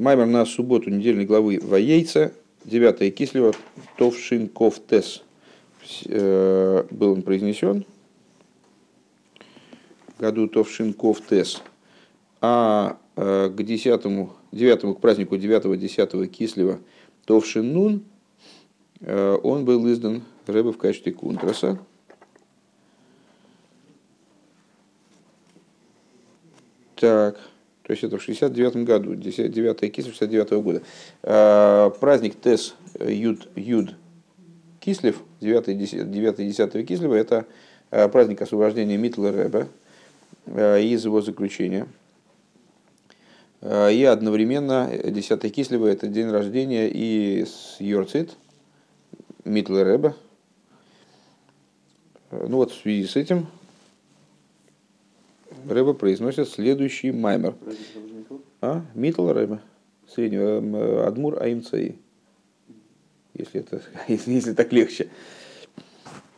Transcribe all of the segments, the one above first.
Маймер на субботу недельной главы Воейца, 9 Кислева, Товшинков Тес. Э, был он произнесен в году Товшинков Тес. А э, к 10 9 к празднику 9-10 Кислева Товшин э, он был издан Рэбе в качестве кунтраса. Так, то есть это в 69 году, 9 кислев 69 года. А, праздник Тес Юд, Юд Кислев, 9-10 Кислева, это а, праздник освобождения Митла Рэба а, из его заключения. И одновременно 10 Кислева это день рождения и Йорцит, Митла Рэба. Ну вот в связи с этим Рэба произносит следующий маймер. А? Митл Рэба. Среднего эм, Адмур Аимцаи. Если, это, если, если так легче.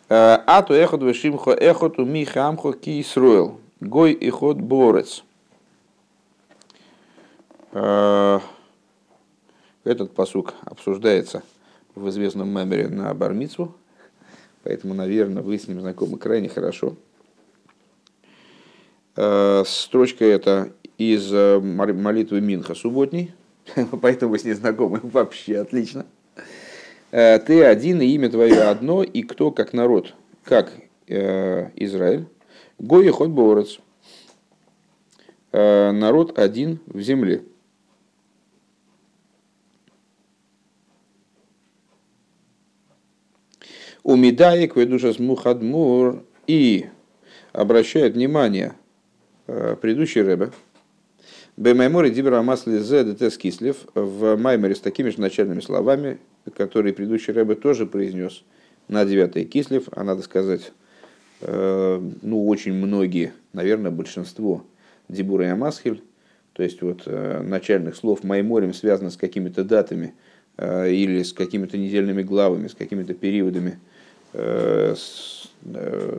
А то эхот вешимхо эхоту ми хамхо ки Исруэл. Гой и ход борец. Этот посук обсуждается в известном мемере на Бармицу, поэтому, наверное, вы с ним знакомы крайне хорошо. Э, строчка эта из э, молитвы Минха субботней, поэтому с ней знакомы вообще отлично. Э, Ты один, и имя твое одно, и кто как народ, как Израиль. Гой ход борец. Народ один в земле. У Медаек, Ведушас Мухадмур, и обращает внимание предыдущий Рэбе, Бемайморе Дибра Масли Зе Детес Кислев в Майморе с такими же начальными словами, которые предыдущий Рэбе тоже произнес на 9 Кислев, а надо сказать, э, ну, очень многие, наверное, большинство Дибура и Амасхель, то есть вот э, начальных слов Майморем связано с какими-то датами или с какими-то недельными главами, с какими-то периодами, с Э,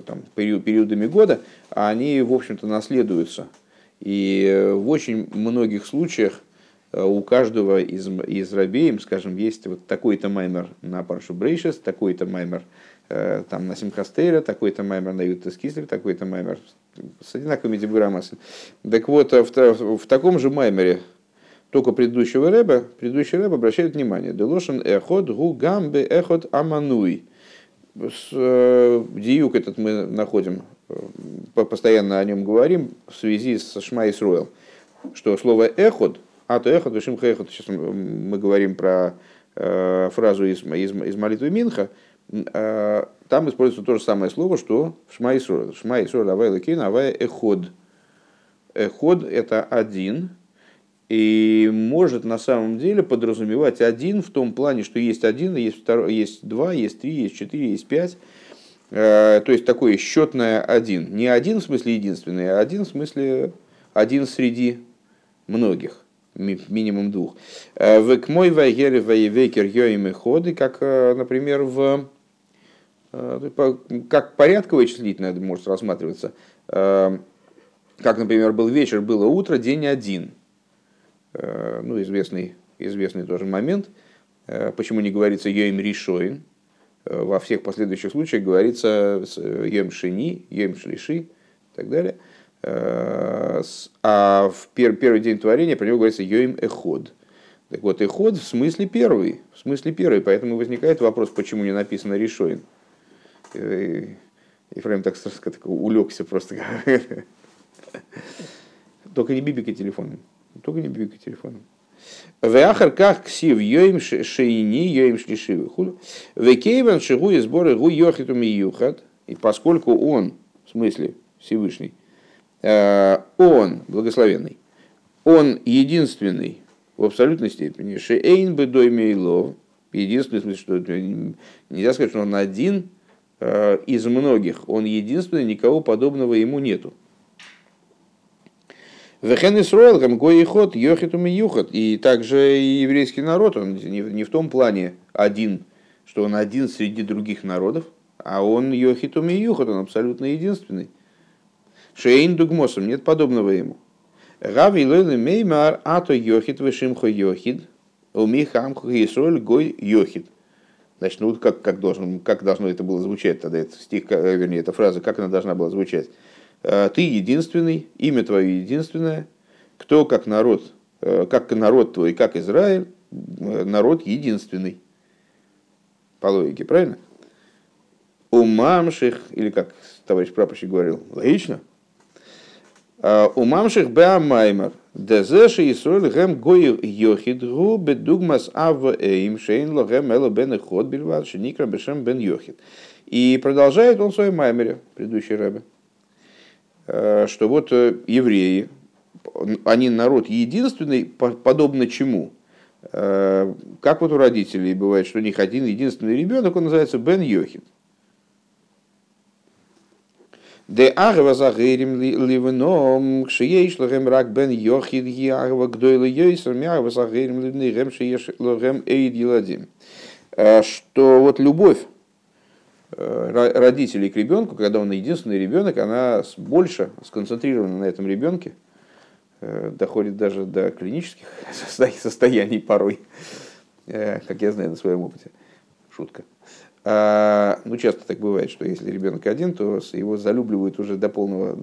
там, периодами года, а они, в общем-то, наследуются. И в очень многих случаях э, у каждого из, из рабеем, скажем, есть вот такой-то маймер на Паршу Брейшес, такой-то маймер э, там, на Симхастейра, такой-то маймер на Ютас Кислер, такой-то маймер с одинаковыми дебурамасами. Так вот, в, в таком же маймере, только предыдущего рэба, предыдущий рэб обращает внимание. Делошен эхот гу гамбе эхот амануй Э, диюк этот мы находим, э, постоянно о нем говорим в связи с Шма Исруэл, что слово эход, а то эход, вишим эход, сейчас мы говорим про э, фразу из, из, из молитвы Минха, там используется то же самое слово, что в Шма Исруэл. Шма Исруэл авай лекин авай эход. Эход это один, и может на самом деле подразумевать один в том плане, что есть один, есть, второй, есть два, есть три, есть четыре, есть пять. Э, то есть такое счетное один. Не один в смысле единственный, а один в смысле один среди многих, минимум двух. Э, в мой вайгер вайвекер йоим ходы, как, э, например, в как порядковое числительное может рассматриваться. Как, например, был вечер, было утро, день один – ну, известный, известный тоже момент, э, почему не говорится «Йоим Ришоин», э, во всех последующих случаях говорится «Йоим Шини», «Йоим Шлиши» и так далее. А в первый день творения про него говорится «Йоим Эход». Так вот, Эход в смысле первый, в смысле первый, поэтому возникает вопрос, почему не написано «Ришоин». Ефраим так, так улегся просто. Только не бибикай телефоном. Только не бьюкай телефоном. Веахар как ксив йоим шейни йоим шлишивы худу. Векейван шигу и сборы гу йохиту миюхат. И поскольку он, в смысле Всевышний, э, он благословенный, он единственный в абсолютной степени. Шейн бы доймейлов. Единственный смысл, что нельзя сказать, что он один э, из многих. Он единственный, никого подобного ему нету. Вехен Исруэл, Гамгой и Ход, Йохит Юхат. И также и еврейский народ, он не в том плане один, что он один среди других народов, а он Йохит Юхат, он абсолютно единственный. Шейн Дугмосом, нет подобного ему. Рави лойли меймар ато йохид вышимхо йохид, у михамху Исроль гой йохид. Значит, ну как, как, должен, как должно это было звучать тогда, этот стих, э, вернее, эта фраза, как она должна была звучать? «Э, Ты единственный, имя твое единственное, кто как народ, э, как народ твой, как Израиль, народ единственный. По логике, правильно? Умамших, или как товарищ прапорщик говорил, логично? Умамших беамаймар, Дезеши Исроль гэм гой йохид гу бедугмас ав эйм шейн логэм эло бен ход бельвад шеникра бешем бен йохид. И продолжает он в своем маймере, предыдущий рэбе, э, что вот э, евреи, они народ единственный, подобно чему? Э, как вот у родителей бывает, что у них один единственный ребенок, он называется Бен Йохид. Де агва загирим ливеном, кшиеш лохем рак бен йохид ги агва гдойла йойсер, мягва загирим ливнигем, шиеш лохем эйд еладим. Что вот любовь родителей к ребенку, когда он единственный ребенок, она больше сконцентрирована на этом ребенке, доходит даже до клинических состояний порой, как я знаю на своем опыте. Шутка. А, ну, часто так бывает, что если ребенок один, то его залюбливают уже до полного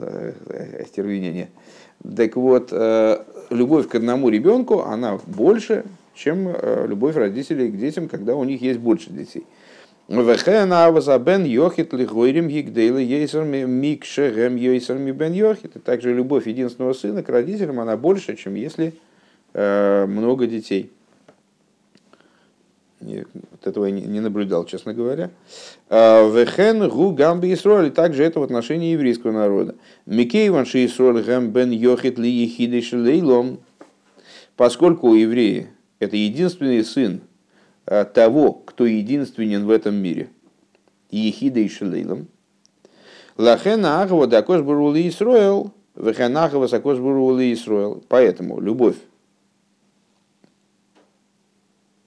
остервенения. Так вот, э, любовь к одному ребенку, она больше, чем э, любовь родителей к детям, когда у них есть больше детей. Бен йохит лихойрим гигдейла ейсерми микшерем ейсерми бен йохит. Также любовь единственного сына к родителям, она больше, чем если э, много детей. Вот этого я не наблюдал, честно говоря. А, Вехен гу гамби Исроль, также это в отношении еврейского народа. Микейван ши Исроль гам бен йохит ли ехидей лейлом. Поскольку у евреи это единственный сын того, кто единственен в этом мире. Ехидей шелейлом. Лахен агва дакош бурули Исроэл. Вехен агва сакош бурули Исроэл. Поэтому любовь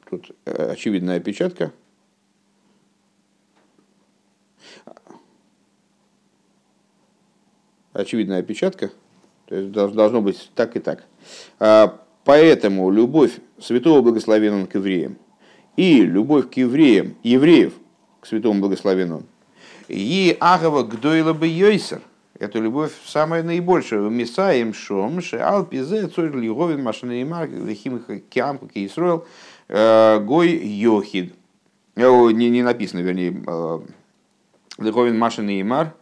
Тут э, очевидная опечатка. Очевидная опечатка. То есть должно быть так и так. А, поэтому любовь святого благословенного к евреям и любовь к евреям, евреев к святому благословенному, и агава гдойла бы йойсер, эту любовь самая наибольшая. Мисаем шом, ше алпизе, цорь лиговин, машина и марк, лихим киисроил, Э, Гой Йохид. Э, не, не написано, вернее, э, Лиховин Машин и Имар.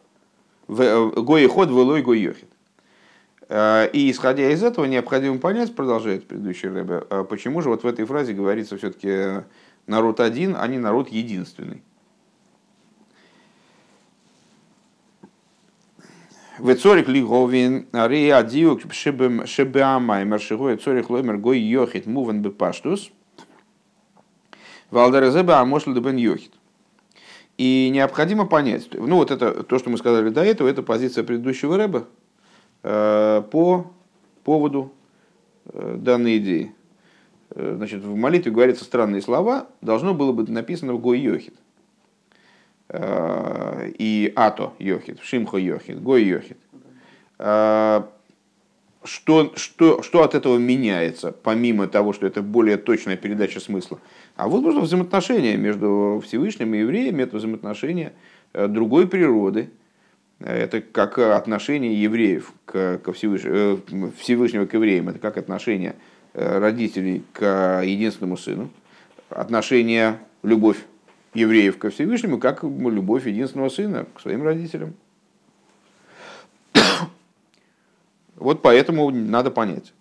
Гой Ход, Велой Гой Йохид. И исходя из этого необходимо понять, продолжает предыдущий Рэбе, почему же вот в этой фразе говорится все-таки народ один, а не народ единственный. Вецорих лиговин реа диук шебеамай маршигой цорих лоймер гой йохит муван бепаштус – Валдерезеба Амошл бен Йохит. И необходимо понять, ну вот это то, что мы сказали до этого, это позиция предыдущего Рэба э, по поводу э, данной идеи. Э, значит, в молитве говорятся странные слова, должно было быть написано Гой Йохит. И Ато Йохит, Шимхо Йохит, Гой Йохит что, что, что от этого меняется, помимо того, что это более точная передача смысла. А вот нужно взаимоотношения между Всевышним и евреем, это взаимоотношения э, другой природы. Это как отношение евреев к, к Всевышнему, э, Всевышнего к евреям, это как отношение э, родителей к единственному сыну, отношение, любовь евреев ко Всевышнему, как любовь единственного сына к своим родителям. Вот поэтому надо понять.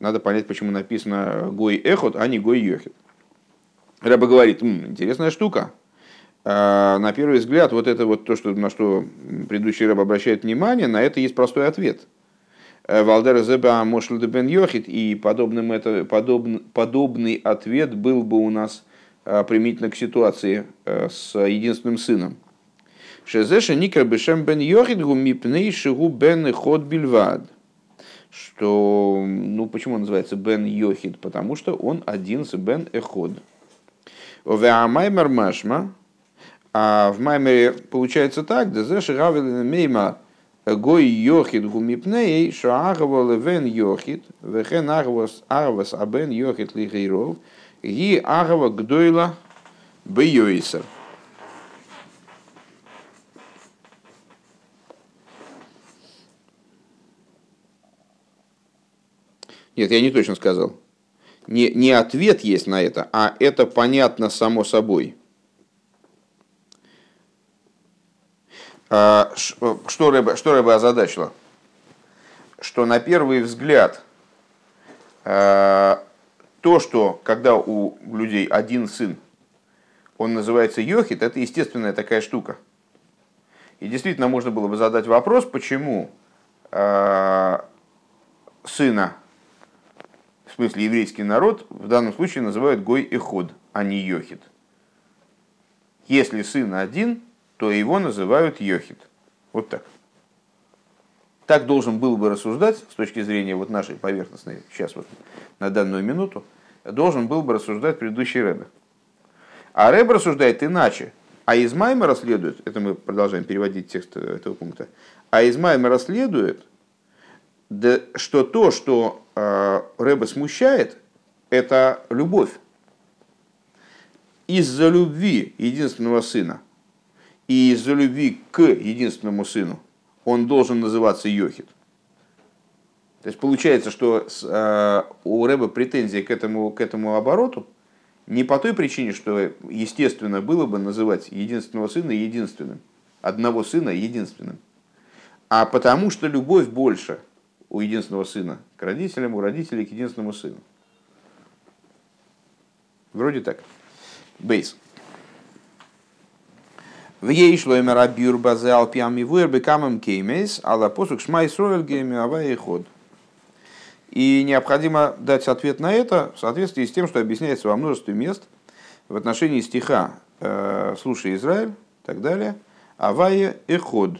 Надо понять, почему написано Гой Эхот, а не Гой Йохит. Рэба говорит, М, интересная штука. А, на первый взгляд, вот это вот то, что, на что предыдущий рэб обращает внимание, на это есть простой ответ. Э, Валдер Зеба Мошл бен Йохит, и подобным это, подобный, подобный ответ был бы у нас а, применительно к ситуации э, с единственным сыном. Шезеша никер бешем бен йохидгу мипней шигу бен ход бильвад. Что, ну почему он называется бен йохид? Потому что он один с бен эход. Овеамаймер машма, а в Маймере получается так, дезеши равелин мейма Гой йохид гумипней, шаагава левен йохид, вехен агвас агвас абен йохид лигейров, ги агава гдойла бейойсер. Нет, я не точно сказал. Не, не ответ есть на это, а это понятно само собой. Что Рэба, что Рэба озадачило? Что на первый взгляд а, то, что когда у людей один сын, он называется Йохит, это естественная такая штука. И действительно можно было бы задать вопрос, почему а, сына в смысле еврейский народ, в данном случае называют Гой и Ход, а не Йохид. Если сын один, то его называют Йохид. Вот так. Так должен был бы рассуждать с точки зрения вот нашей поверхностной, сейчас вот на данную минуту, должен был бы рассуждать предыдущий Рэбе. А Рэбе рассуждает иначе. А из Маймера следует, это мы продолжаем переводить текст этого пункта, а из Маймера следует, что то, что э, Рэба смущает, это любовь. Из-за любви единственного сына и из-за любви к единственному сыну он должен называться Йохид. То есть получается, что э, у Рэба претензии к этому, к этому обороту не по той причине, что естественно было бы называть единственного сына единственным, одного сына единственным, а потому что любовь больше – у единственного сына к родителям, у родителей к единственному сыну. Вроде так. ב. ויש לומר הביאור базе על פי המבואר בכמה מקומות, על הפסוק שמע ישראל גו' הוי' אחד. И необходимо дать ответ на это в соответствии с тем, что объясняется во множестве мест в отношении стиха э, «Слушай, Израиль» и так далее, «Авая и ход»,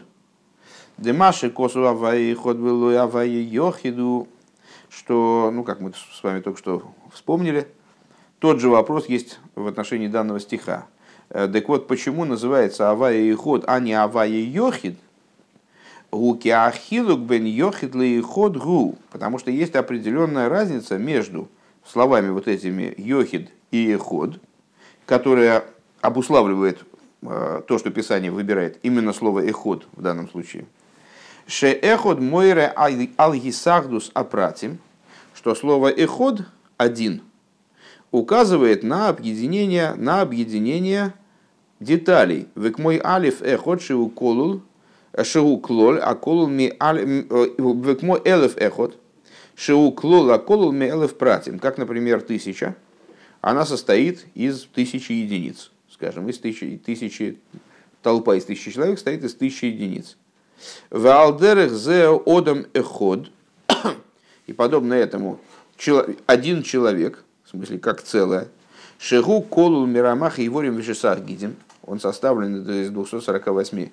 Демаши косу аваи ход было аваи йохиду, что, ну, как мы с вами только что вспомнили, тот же вопрос есть в отношении данного стиха. Э, так вот, почему называется авая и ход, а не авая йохид? Гуки ахилук бен йохид ли ход гу. Потому что есть определенная разница между словами вот этими йохид и ход, которая обуславливает э, то, что Писание выбирает именно слово эход в данном случае – Шеэход мойре алгисахдус апратим, что слово эход один указывает на объединение, на объединение деталей. Век мой алиф эход шиу колул, шиу клоль, а колул ми век мой элеф эход, шиу клол, а колул ми элеф пратим. Как, например, тысяча, она состоит из тысячи единиц. Скажем, из тысячи, тысячи толпа из тысячи человек состоит из тысячи единиц. Валдерех зе одам эход. И подобно этому один человек, в смысле как целое, шегу колул мирамах и ворим вишесах гидим. Он составлен из 248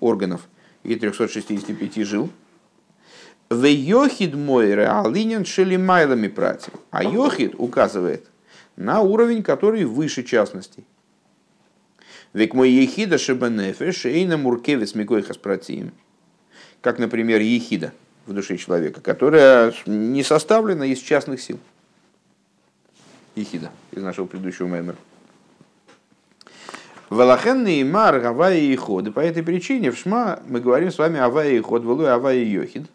органов и 365 жил. В йохид мой реалинен шелимайлами прати. А йохид указывает на уровень, который выше частностей. Век мой ехида шебенефеш, эйна муркевец микойхас пратием как, например, ехида в душе человека, которая не составлена из частных сил. Ехида из нашего предыдущего мемора. Валахенный мар Авая и Ход. По этой причине в Шма мы говорим с вами Авая и Ход, Валуй Авая и Йохид,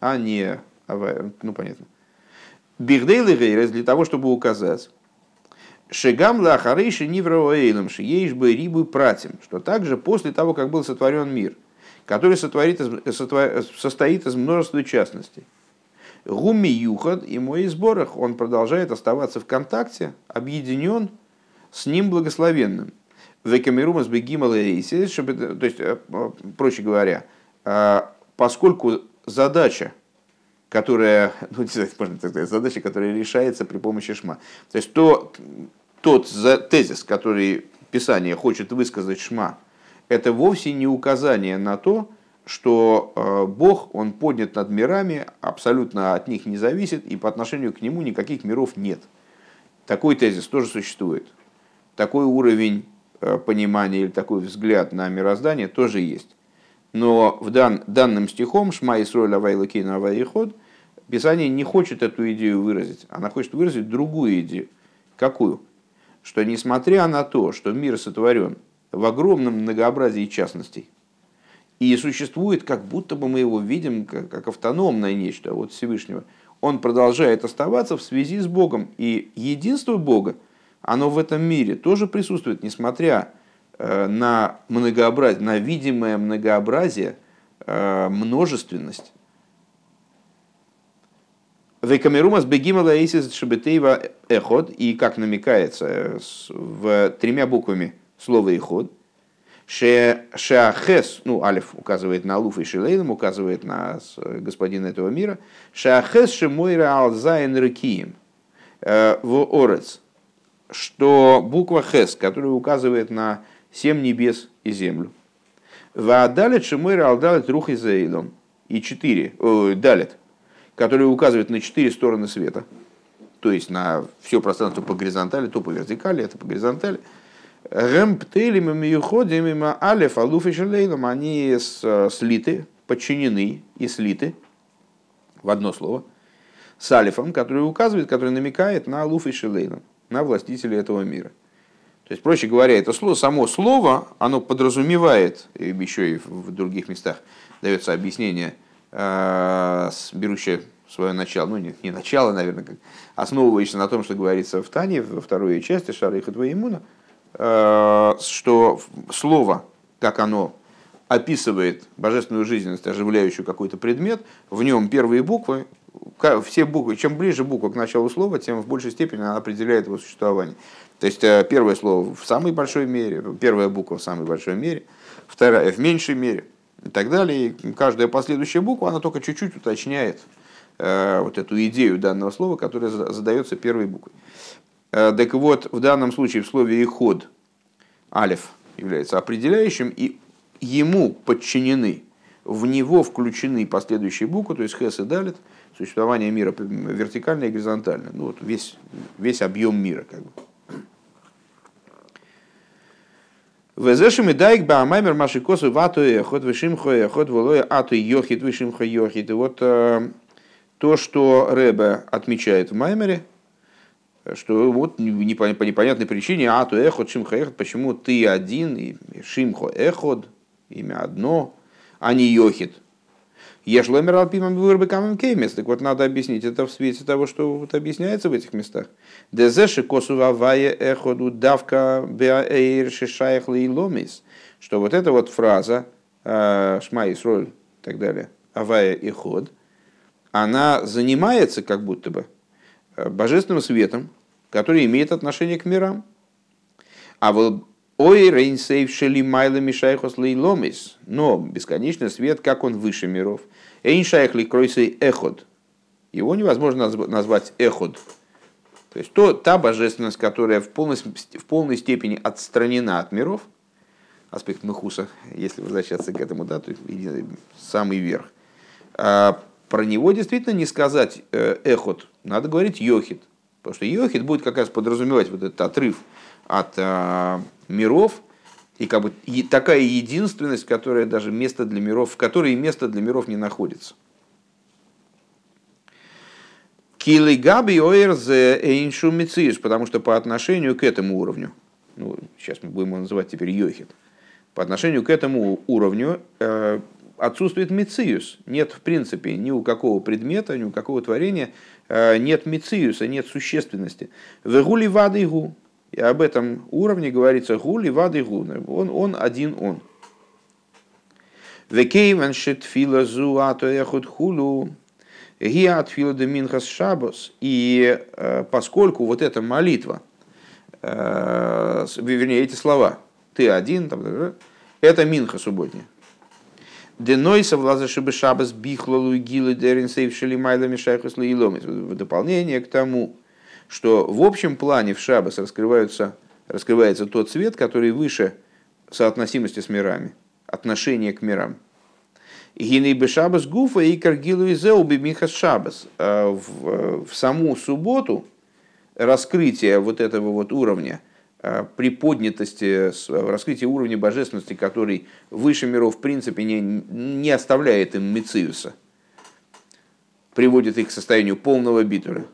а не Авая, ну понятно. Бигдейл и Гейрес для того, чтобы указать, Шегам лахарейши нивроэйлем, шиеиш бы рибу пратим, что также после того, как был сотворен мир – который сотворит, состоит из множества частностей. Гуми Юхад и мой сборах, он продолжает оставаться в контакте, объединен с ним благословенным. Векамерумас бегимал то есть, э, проще говоря, э, поскольку задача, которая, ну, можно так сказать, задача, которая решается при помощи шма. То есть то, тот тезис, который Писание хочет высказать шма, это вовсе не указание на то, что э, Бог, Он поднят над мирами, абсолютно от них не зависит, и по отношению к Нему никаких миров нет. Такой тезис тоже существует. Такой уровень э, понимания или такой взгляд на мироздание тоже есть. Но в дан, данным стихом «Шма Исроль Авайлакейна Авайход» Писание не хочет эту идею выразить, она хочет выразить другую идею. Какую? Что несмотря на то, что мир сотворен в огромном многообразии частностей, и существует, как будто бы мы его видим как, как автономное нечто от Всевышнего, он продолжает оставаться в связи с Богом. И единство Бога, оно в этом мире тоже присутствует, несмотря э, на многообразие, на видимое многообразие, э, множественность. Векамерумас бегимала эйсис шабетейва эход, и как намекается э, в тремя буквами слова эход, Шеахес, ну, Алиф указывает на Алуф и Шилейлем, указывает на господина этого мира. Шеахес Шемойра Алзайн Рекием э, в Орец, что буква Хес, которая указывает на семь небес и землю. Ваадалит Шемойра Алдалит Рух Изаилом. И четыре, о, Далит, который указывает на четыре стороны света. То есть на все пространство по горизонтали, то по вертикали, это по горизонтали. Гэмптелем и миюходим алеф алуф и шелейлом, они слиты, подчинены и слиты в одно слово с алифом, который указывает, который намекает на алуф и шелейлом, на властителя этого мира. То есть, проще говоря, это слово, само слово, оно подразумевает, еще и в других местах дается объяснение, э, берущее свое начало, ну не, не начало, наверное, как, основывающееся на том, что говорится в Тане, во второй части Шара и Хатваимуна, Э, что слово, как оно описывает божественную жизненность, оживляющую какой-то предмет, в нем первые буквы, все буквы, чем ближе буква к началу слова, тем в большей степени она определяет его существование. То есть э, первое слово в самой большой мере, первая буква в самой большой мере, вторая в меньшей мере и так далее. И каждая последующая буква, она только чуть-чуть уточняет э, вот эту идею данного слова, которая задается первой буквой. Э, так вот, в данном случае в слове «иход» алиф является определяющим, и ему подчинены, в него включены последующие буквы, то есть хэс и далит, существование мира вертикально и горизонтально. Ну, вот весь, весь объем мира. Как бы. Везешим и дайк ба амаймер маши косу вату эхот вишимхо эхот волоя ату йохит вишимхо йохит. И вот э, то, что Рэбе отмечает в Маймере, что вот по непонятной причине а то эхот шимхо эхот, почему ты один, и шимхо эхот, имя одно, а не йохит. Ешломер алпимам вырбы камам кеймес. Так вот, надо объяснить это в свете того, что вот объясняется в этих местах. Дезеши косува вая эходу давка беаэйр шишаях ломис. Что вот эта вот фраза э, шма Исроль и так далее, авая и ход, она занимается как будто бы э, божественным светом, который имеет отношение к мирам. А вот Ой, рейнсейв шели майла мишайхос лейломис. Но бесконечный свет, как он выше миров. Эйн шайх ли кройсей эход. Его невозможно назвать эход. То есть то, та божественность, которая в полной, в полной степени отстранена от миров, аспект Мехуса, если возвращаться к этому, да, то самый верх. А про него действительно не сказать э, эхот, надо говорить йохит. Потому что Йохид будет как раз подразумевать вот этот отрыв от э, миров, и как бы и такая единственность, которая даже место для миров, в которой место для миров не находится. Килы габи оэрзе эйншу потому что по отношению к этому уровню, ну, сейчас мы будем его называть теперь йохид, по отношению к этому уровню э, отсутствует мициус. Нет, в принципе, ни у какого предмета, ни у какого творения э, нет мициуса, нет существенности. В гули вады. И об этом уровне говорится гули вады гу. Он, он один он. Векейвен шетфила зу ато эхот хулу. Гиат фила минхас шабос. И э, поскольку вот эта молитва, э, вернее, эти слова, ты один, там, это минха субботняя. Денойса влаза шибы шабас бихлалу гилы дерин сейвшили майлами шайхус В дополнение к тому, что в общем плане в шабас раскрываются, раскрывается тот цвет, который выше соотносимости с мирами, отношение к мирам. Гиней бы шабас гуфа и каргилу и зеуби михас шабас. А в, в саму субботу раскрытие вот этого вот уровня приподнятости, раскрытия уровня божественности, который выше миров в принципе не, не оставляет им Мециуса, приводит их к состоянию полного битура.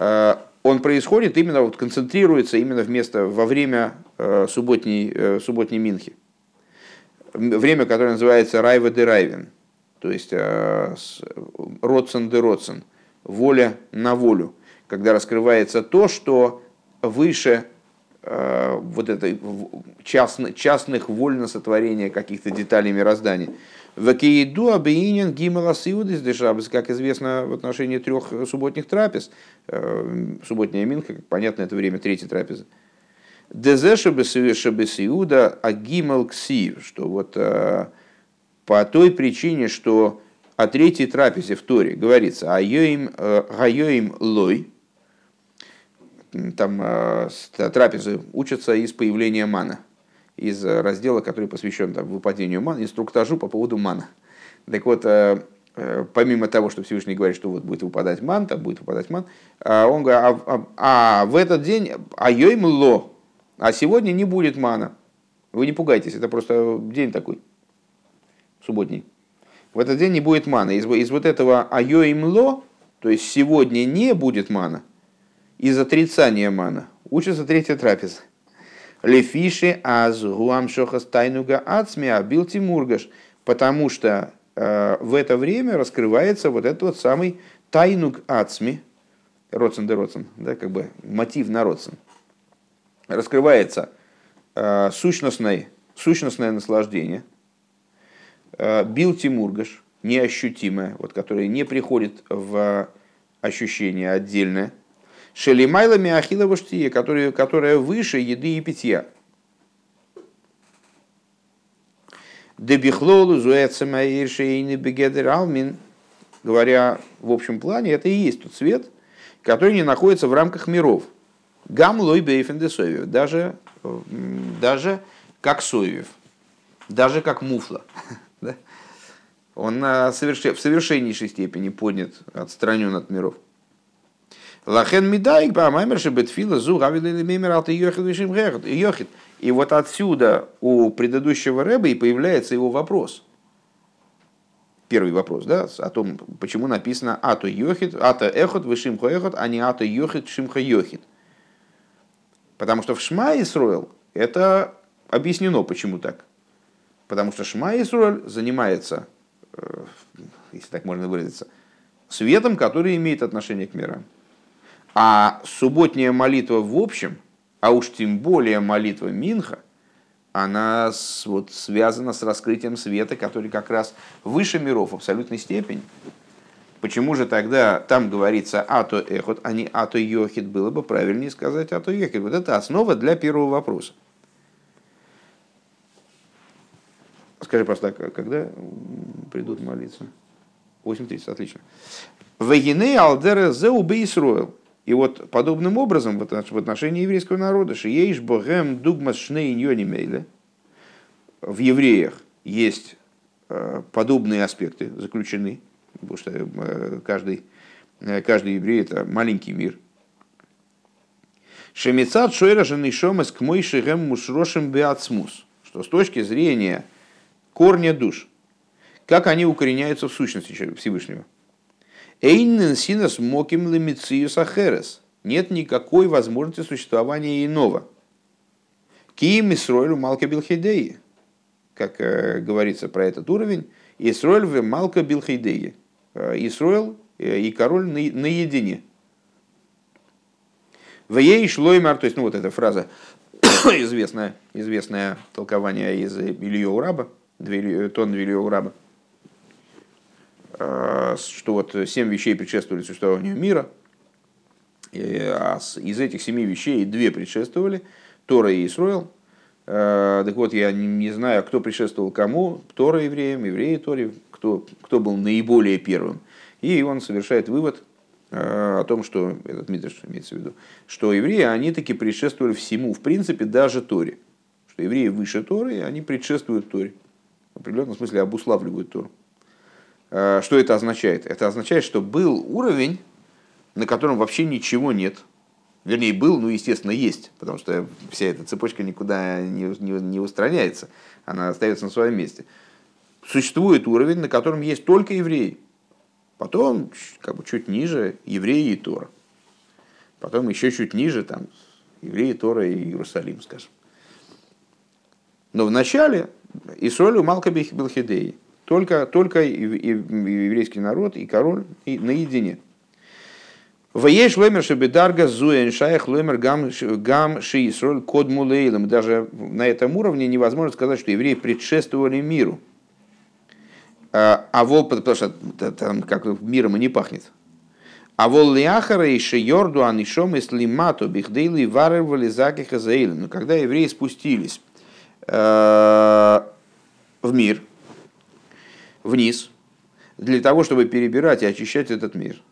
Он происходит именно, вот концентрируется именно вместо, во время субботней, субботней Минхи. Время, которое называется Райва де Райвен, то есть Родсен де Родсен, воля на волю, когда раскрывается то, что выше э, вот этой частных, частных воль сотворения каких-то деталей мироздания. Вакииду абиинин гимала сиудис дешабас, как известно в отношении трех субботних трапез. Э, субботняя минха, как понятно, это время третьей трапезы. Дезе шабесиуда агимал ксив, что вот э, по той причине, что о третьей трапезе в Торе говорится «Айоим э, лой», там трапезы учатся из появления мана, из раздела, который посвящен там, выпадению мана, инструктажу по поводу мана. Так вот, э, помимо того, что Всевышний говорит, что вот будет выпадать ман, там будет выпадать ман, он говорит, а, а, а в этот день айоим ло, а сегодня не будет мана. Вы не пугайтесь, это просто день такой, субботний в этот день не будет мана. Из, из вот этого айоимло, то есть сегодня не будет мана, из отрицания мана, учится третья трапеза. Лефиши аз гуам шохас тайнуга ацми абил тимургаш, потому что э, в это время раскрывается вот этот вот самый тайнуг ацми, родсен де родсен, да, как бы мотив на родсен. Раскрывается э, сущностное, сущностное наслаждение – Э, бил Тимургаш, неощутимое, вот, которое не приходит в ощущение отдельное. Шелимайла Миахилова Штия, которая, которая выше еды и питья. Дебихлолу зуэцемаиршейны бегедер алмин, говоря в общем плане, это и есть тот свет, который не находится в рамках миров. Гам лой бейфен даже, даже как соевев, даже как муфла. Он в совершеннейшей степени поднят, отстранен от миров. Лахен медайк ба маймерши бетфила зу гавили мемер алты йохит. И вот отсюда у предыдущего рэба и появляется его вопрос. Первый вопрос, да, о том, почему написано ато йохит, ато эхот вишим йохит, а не ато йохит шимха йохит. Потому что в Шма Исруэл это объяснено, почему так. Потому что Шма Исруэль занимается, э, если так можно выразиться, светом, который имеет отношение к мирам. А субботняя молитва в общем, а уж тем более молитва Минха, она вот связана с раскрытием света, который как раз выше миров в абсолютной степени. Почему же тогда там говорится «ато эхот», а не «ато йохит»? Было бы правильнее сказать «ато йохит». Вот это основа для первого вопроса. Скажи просто, когда придут молиться? 8.30, отлично. Вегине алдере зеубе Исруэл. И вот подобным образом в отношении еврейского народа, шиеиш богем дугмас шней мейле, в евреях есть э, подобные аспекты заключены, потому что э, каждый, э, каждый еврей это маленький мир. Шемицат шойра женишомес к мой шигем мушрошем беацмус, что с точки зрения корня душ. Как они укореняются в сущности Всевышнего. Эйнен синас моким лемициюс ахерес. Нет никакой возможности существования иного. Киим Исроэлю Малка Билхидеи. Как э, говорится про этот уровень. Исроэль в Малка Билхидеи. Э, Исроэл э, и король на, наедине. В ей шлоймар, то есть, ну вот эта фраза, известное, известное толкование из Ильё Ураба, тонн Вильограмма, а, что вот семь вещей предшествовали существованию мира, а из этих семи вещей две предшествовали, Тора и Исруэл. А, так вот, я не знаю, кто предшествовал кому, Тора евреям, евреи Торе, кто, кто был наиболее первым. И он совершает вывод а, о том, что, этот Мидриш имеется в виду, что евреи, они таки предшествовали всему, в принципе, даже Торе. Что евреи выше Торы, они предшествуют Торе в определенном смысле обуславливают Тору. А, что это означает? Это означает, что был уровень, на котором вообще ничего нет. Вернее, был, ну, естественно, есть, потому что вся эта цепочка никуда не, не, не устраняется, она остается на своем месте. Существует уровень, на котором есть только евреи. Потом, как бы чуть ниже, евреи и Тора. Потом еще чуть ниже, там, евреи, Тора и Иерусалим, скажем. Но в начале Исролю Малка Белхидеи. Только, только еврейский народ и король и наедине. Ваеш ломер шебедарга зуэн шаях ломер гам, гам ши Исроль код мулейлом. Даже на этом уровне невозможно сказать, что евреи предшествовали миру. А, а вол, потому что там как миром и не пахнет. А вол ляхара и шейорду анишом и слимату бихдейли варывали заки. Но когда евреи спустились э, в мир, вниз, для того, чтобы перебирать и очищать этот мир.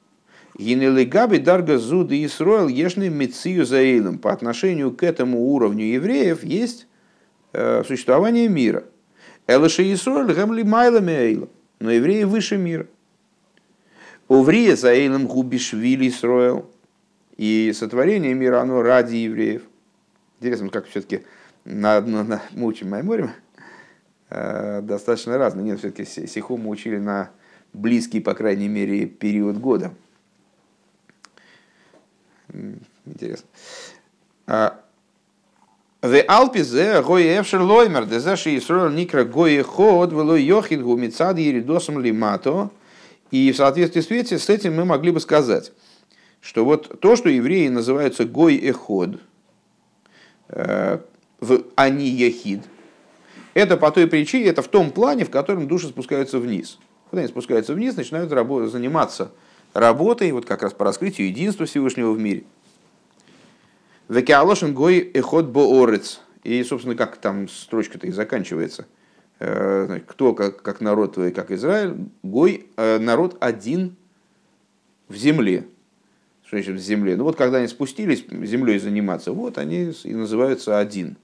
Гинелегаби дарга зуды Исроил ешный мецию заилом. По отношению к этому уровню евреев есть э, существование мира. Элыши Исроил гамли майлами эйлом. Но евреи выше мира. Уврия заилом губишвили Исроил. И сотворение мира, оно ради евреев. Интересно, как все-таки на, на, на, мы учим Майморим, достаточно разные. Нет, все-таки Сиху мы учили на близкий, по крайней мере, период года. Интересно. А, в Алпизе гой эвшер лоймер, дезаши Исроил никра гой ход, вело йохид гумицад еридосом лимато. И в соответствии с этим мы могли бы сказать, что вот то, что евреи называются гой эход, э, в они ехид, это по той причине, это в том плане, в котором души спускаются вниз. Когда они спускаются вниз, начинают работать, заниматься работой, вот как раз по раскрытию единства Всевышнего в мире. Векеалошин гой эхот боорец. И, собственно, как там строчка-то и заканчивается. Э, кто как, как народ твой, как Израиль, гой, э, народ один в земле. Что значит в земле? Ну вот когда они спустились землей заниматься, вот они и называются один.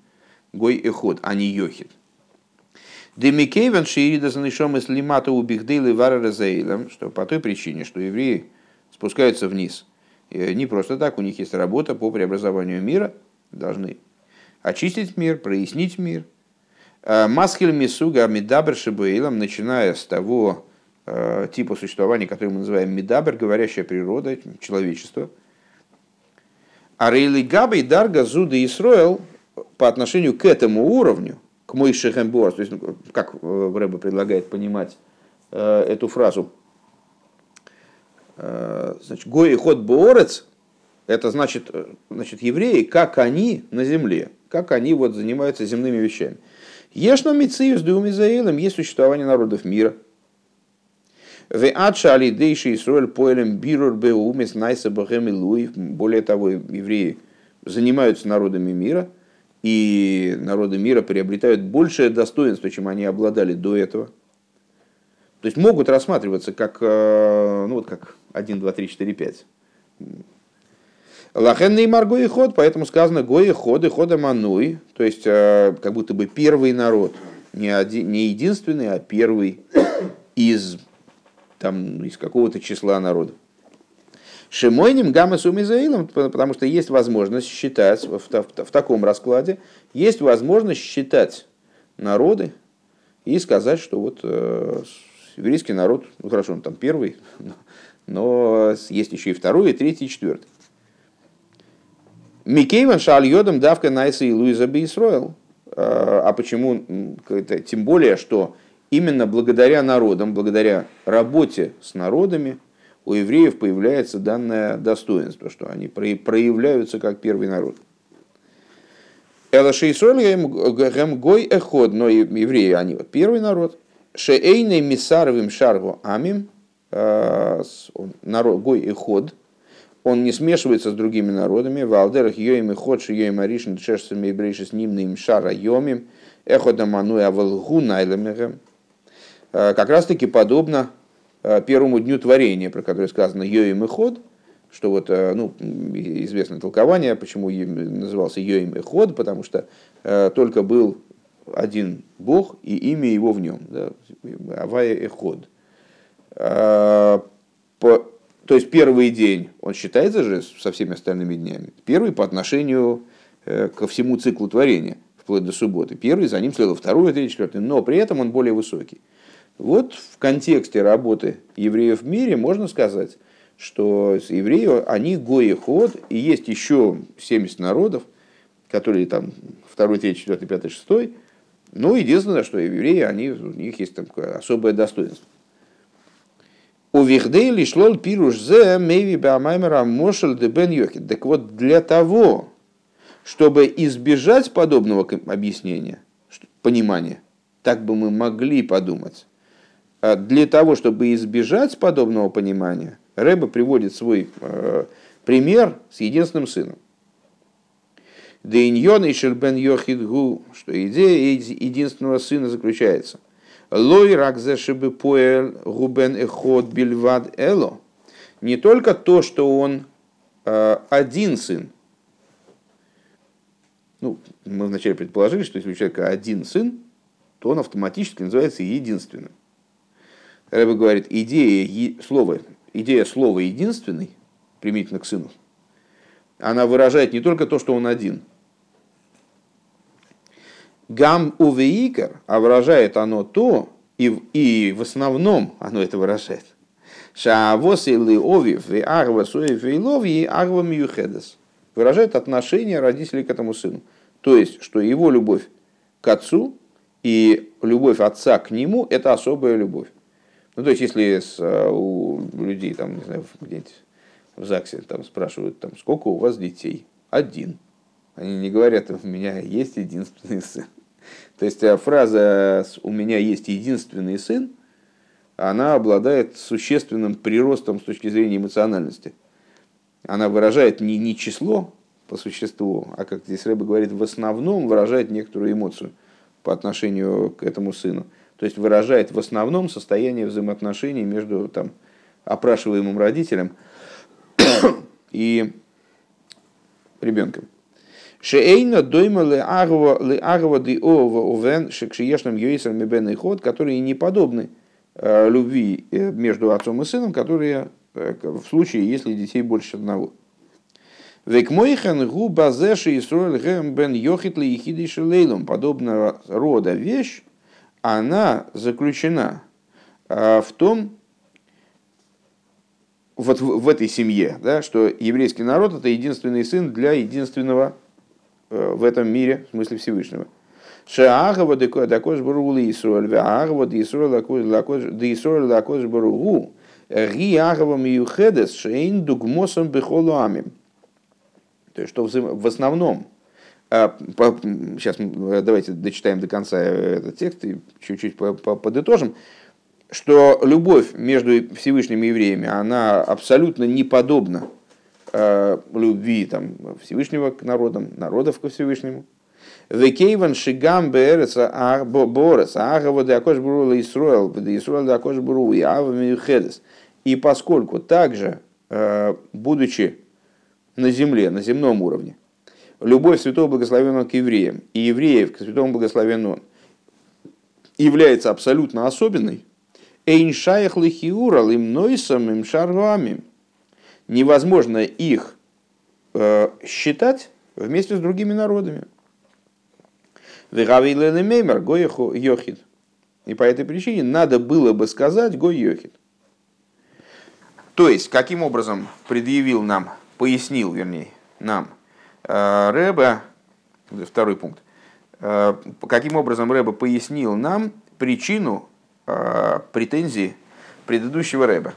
Гой эхот, а не йохид. Демикейвен шиирида занышом из лимата убихдейлы вараразаилем, что по той причине, что евреи спускаются вниз. И не просто так, у них есть работа по преобразованию мира, должны очистить мир, прояснить мир. А Масхель Мисуга Медабр Шибаилом, начиная с того э, типа существования, который мы называем Медабр, говорящая природа, человечество. А Рейли Габа Дарга Зуда Исроэл по отношению к этому уровню, к мой шехембуар, то есть ну, как э, Рэба предлагает понимать э, эту фразу, э, значит, гой и ход боорец, это значит, значит, евреи, как они на земле, как они вот занимаются земными вещами. Ешно мициюс деумизаилом есть существование народов мира. В адша алидейши Исруэль поэлем бирур беумис найса бахем Более того, евреи занимаются народами мира – и народы мира приобретают большее достоинство, чем они обладали до этого. То есть могут рассматриваться как, э, ну вот как 1, 2, 3, 4, 5. Лахенный марго и ход, поэтому сказано гои ходы хода мануй, то есть э, как будто бы первый народ, не, один, не единственный, а первый из, там, из какого-то числа народов. Шимойним гамма сумизаилом, потому что есть возможность считать в, в, в таком раскладе, есть возможность считать народы и сказать, что вот э, еврейский народ, ну хорошо, он там первый, но есть еще и второй, и третий, и четвертый. Микейван шальодом давка найса и Луиза Бейсроил. Э, а почему? Тем более, что именно благодаря народам, благодаря работе с народами, у евреев появляется данное достоинство, что они проявляются как первый народ. Элашейсоль гой эход, но евреи, они вот первый народ. Шеэйной мисаровым шаргу амим, э, народ гой эход, он не смешивается с другими народами. В алдерах йоим и ход шиёим аришн дшешсами брейшис нимным шара йомим, эхода мануя валгу найлемехем. Э, как раз таки подобно первому дню творения, про который сказано Йоим и Ход, что вот, э, ну, известное толкование, почему назывался Йоим и Ход, потому что э, только был один Бог и имя его в нем, да, Авая и Ход. то есть первый день, он считается же со всеми остальными днями. Первый по отношению э, ко всему циклу творения, вплоть до субботы. Первый, за ним следовал второй, третий, четвертый, но при этом он более высокий. Вот в контексте работы евреев в мире можно сказать, что евреи, они гои ход, и есть еще 70 народов, которые там второй, третий, четвертый, пятый, шестой. Ну, единственное, что евреи, они, у них есть там особое достоинство. У Вихдей лишь лол пируш зе мейви бамаймера мошел де бен йохид. Так вот, для того, чтобы избежать подобного объяснения, понимания, так бы мы могли подумать, для того, чтобы избежать подобного понимания, Рэба приводит свой э, пример с единственным сыном. Дейньон и Шельбен Йохидгу, что идея единственного сына заключается. Лой ракзе шибы поэл губен эхот бильвад эло. Не только то, что он э, один сын. Ну, мы вначале предположили, что если у человека один сын, то он автоматически называется единственным. Рэбе говорит, идея слова, идея слова единственный, примитивно к сыну, она выражает не только то, что он один. Гам увеикар, а выражает оно то, и, и в основном оно это выражает. Шаавос или овив, и арва суев и лови, арва миюхедес. Выражает отношение родителей к этому сыну. То есть, что его любовь к отцу и любовь отца к нему – это особая любовь. Ну, то есть, если с, э, у людей, там, не знаю, где-нибудь в ЗАГСе там, спрашивают, там, сколько у вас детей? Один. Они не говорят, у меня есть единственный сын. То есть, э, фраза «у меня есть единственный сын», она обладает существенным приростом с точки зрения эмоциональности. Она выражает не, не число по существу, а, как здесь Рэба говорит, в основном выражает некоторую эмоцию по отношению к этому сыну. То есть выражает в основном состояние взаимоотношений между там, опрашиваемым родителем и ребенком. Шейна дойма ле арва ди ова увен шекшиешным юисом мебен ход, которые не подобны э, любви э, между отцом и сыном, которые э, в случае, если детей больше одного. Век мойхен гу базеши Исруэль гэм бен йохит ли ехидей шелейлом. Подобного рода вещь она заключена а, в том, вот в этой семье, да, что еврейский народ это единственный сын для единственного э, в этом мире, в смысле Всевышнего. Шаагава дакош барули Исруэль, ваагава да Исруэль лакош баругу, ги агава миюхедес, шейн дугмосом бехолуамим. То есть, что в основном Сейчас а, давайте дочитаем до конца этот текст и чуть-чуть подытожим что любовь между Всевышними евреями, она абсолютно не подобна э, любви там, Всевышнего к народам, народов ко Всевышнему. Векейван шигам береца борец, агава дакош бурула Исруэл, Исруэл дакош буру и авамиюхедес. И поскольку также, э, будучи на земле, на земном уровне, любовь святого благословенного к евреям и евреев к святому благословенному является абсолютно особенной, Эйншаях лихиура лимнойсом им шарвами. Невозможно их э, считать вместе с другими народами. Меймер Йохид. И по этой причине надо было бы сказать Гой Йохид. То есть, каким образом предъявил нам, пояснил, вернее, нам Э, Рэба, второй пункт, э, каким образом Рэба пояснил нам причину э, претензий предыдущего Рэба.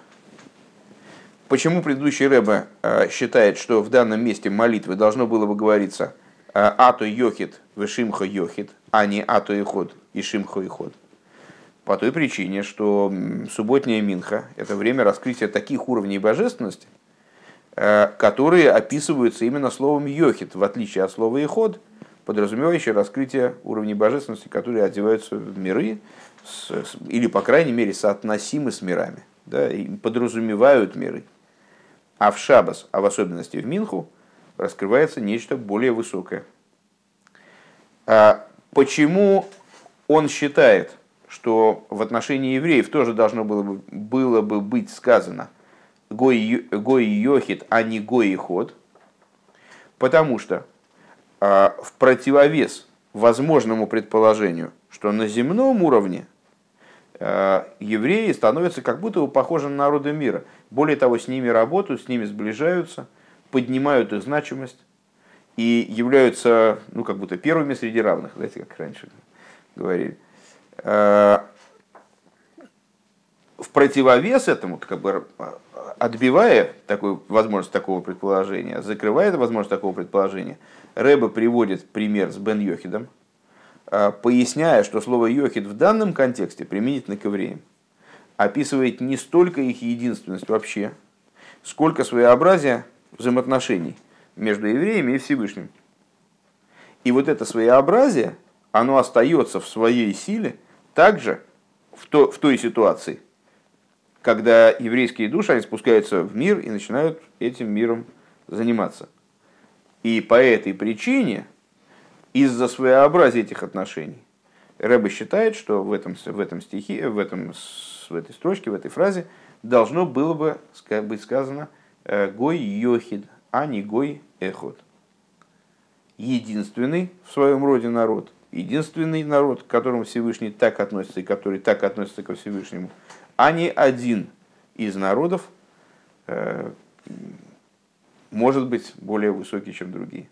Почему предыдущий Рэба считает, что в данном месте молитвы должно было бы говориться «Ато йохит вешимхо йохит», а не «Ато и ход и шимхо и ход»? По той причине, что субботняя Минха – это время раскрытия таких уровней божественности, которые описываются именно словом йохит, в отличие от слова иход, подразумевающее раскрытие уровней божественности, которые одеваются в миры, или, по крайней мере, соотносимы с мирами, да, и подразумевают миры. А в Шабас, а в особенности в Минху, раскрывается нечто более высокое. А почему он считает, что в отношении евреев тоже должно было бы, было бы быть сказано – Гой Йохид, а не Гой Ход, потому что а, в противовес возможному предположению, что на земном уровне а, евреи становятся как будто бы похожи на народы мира. Более того, с ними работают, с ними сближаются, поднимают их значимость и являются, ну, как будто первыми среди равных, знаете, как раньше говорили. А, в противовес этому, как бы отбивая такую возможность такого предположения, закрывая возможность такого предположения, Рэба приводит пример с Бен Йохидом, а, поясняя, что слово Йохид в данном контексте применительно к евреям описывает не столько их единственность вообще, сколько своеобразие взаимоотношений между евреями и Всевышним. И вот это своеобразие, оно остается в своей силе также в, то, в той ситуации, когда еврейские души они спускаются в мир и начинают этим миром заниматься. И по этой причине, из-за своеобразия этих отношений, Рэба считает, что в этом, в этом стихе, в, этом, в этой строчке, в этой фразе должно было бы быть сказано э, «гой йохид», а не «гой эхот». Единственный в своем роде народ, единственный народ, к которому Всевышний так относится и который так относится ко Всевышнему – а не один из народов э, может быть более высокий, чем другие.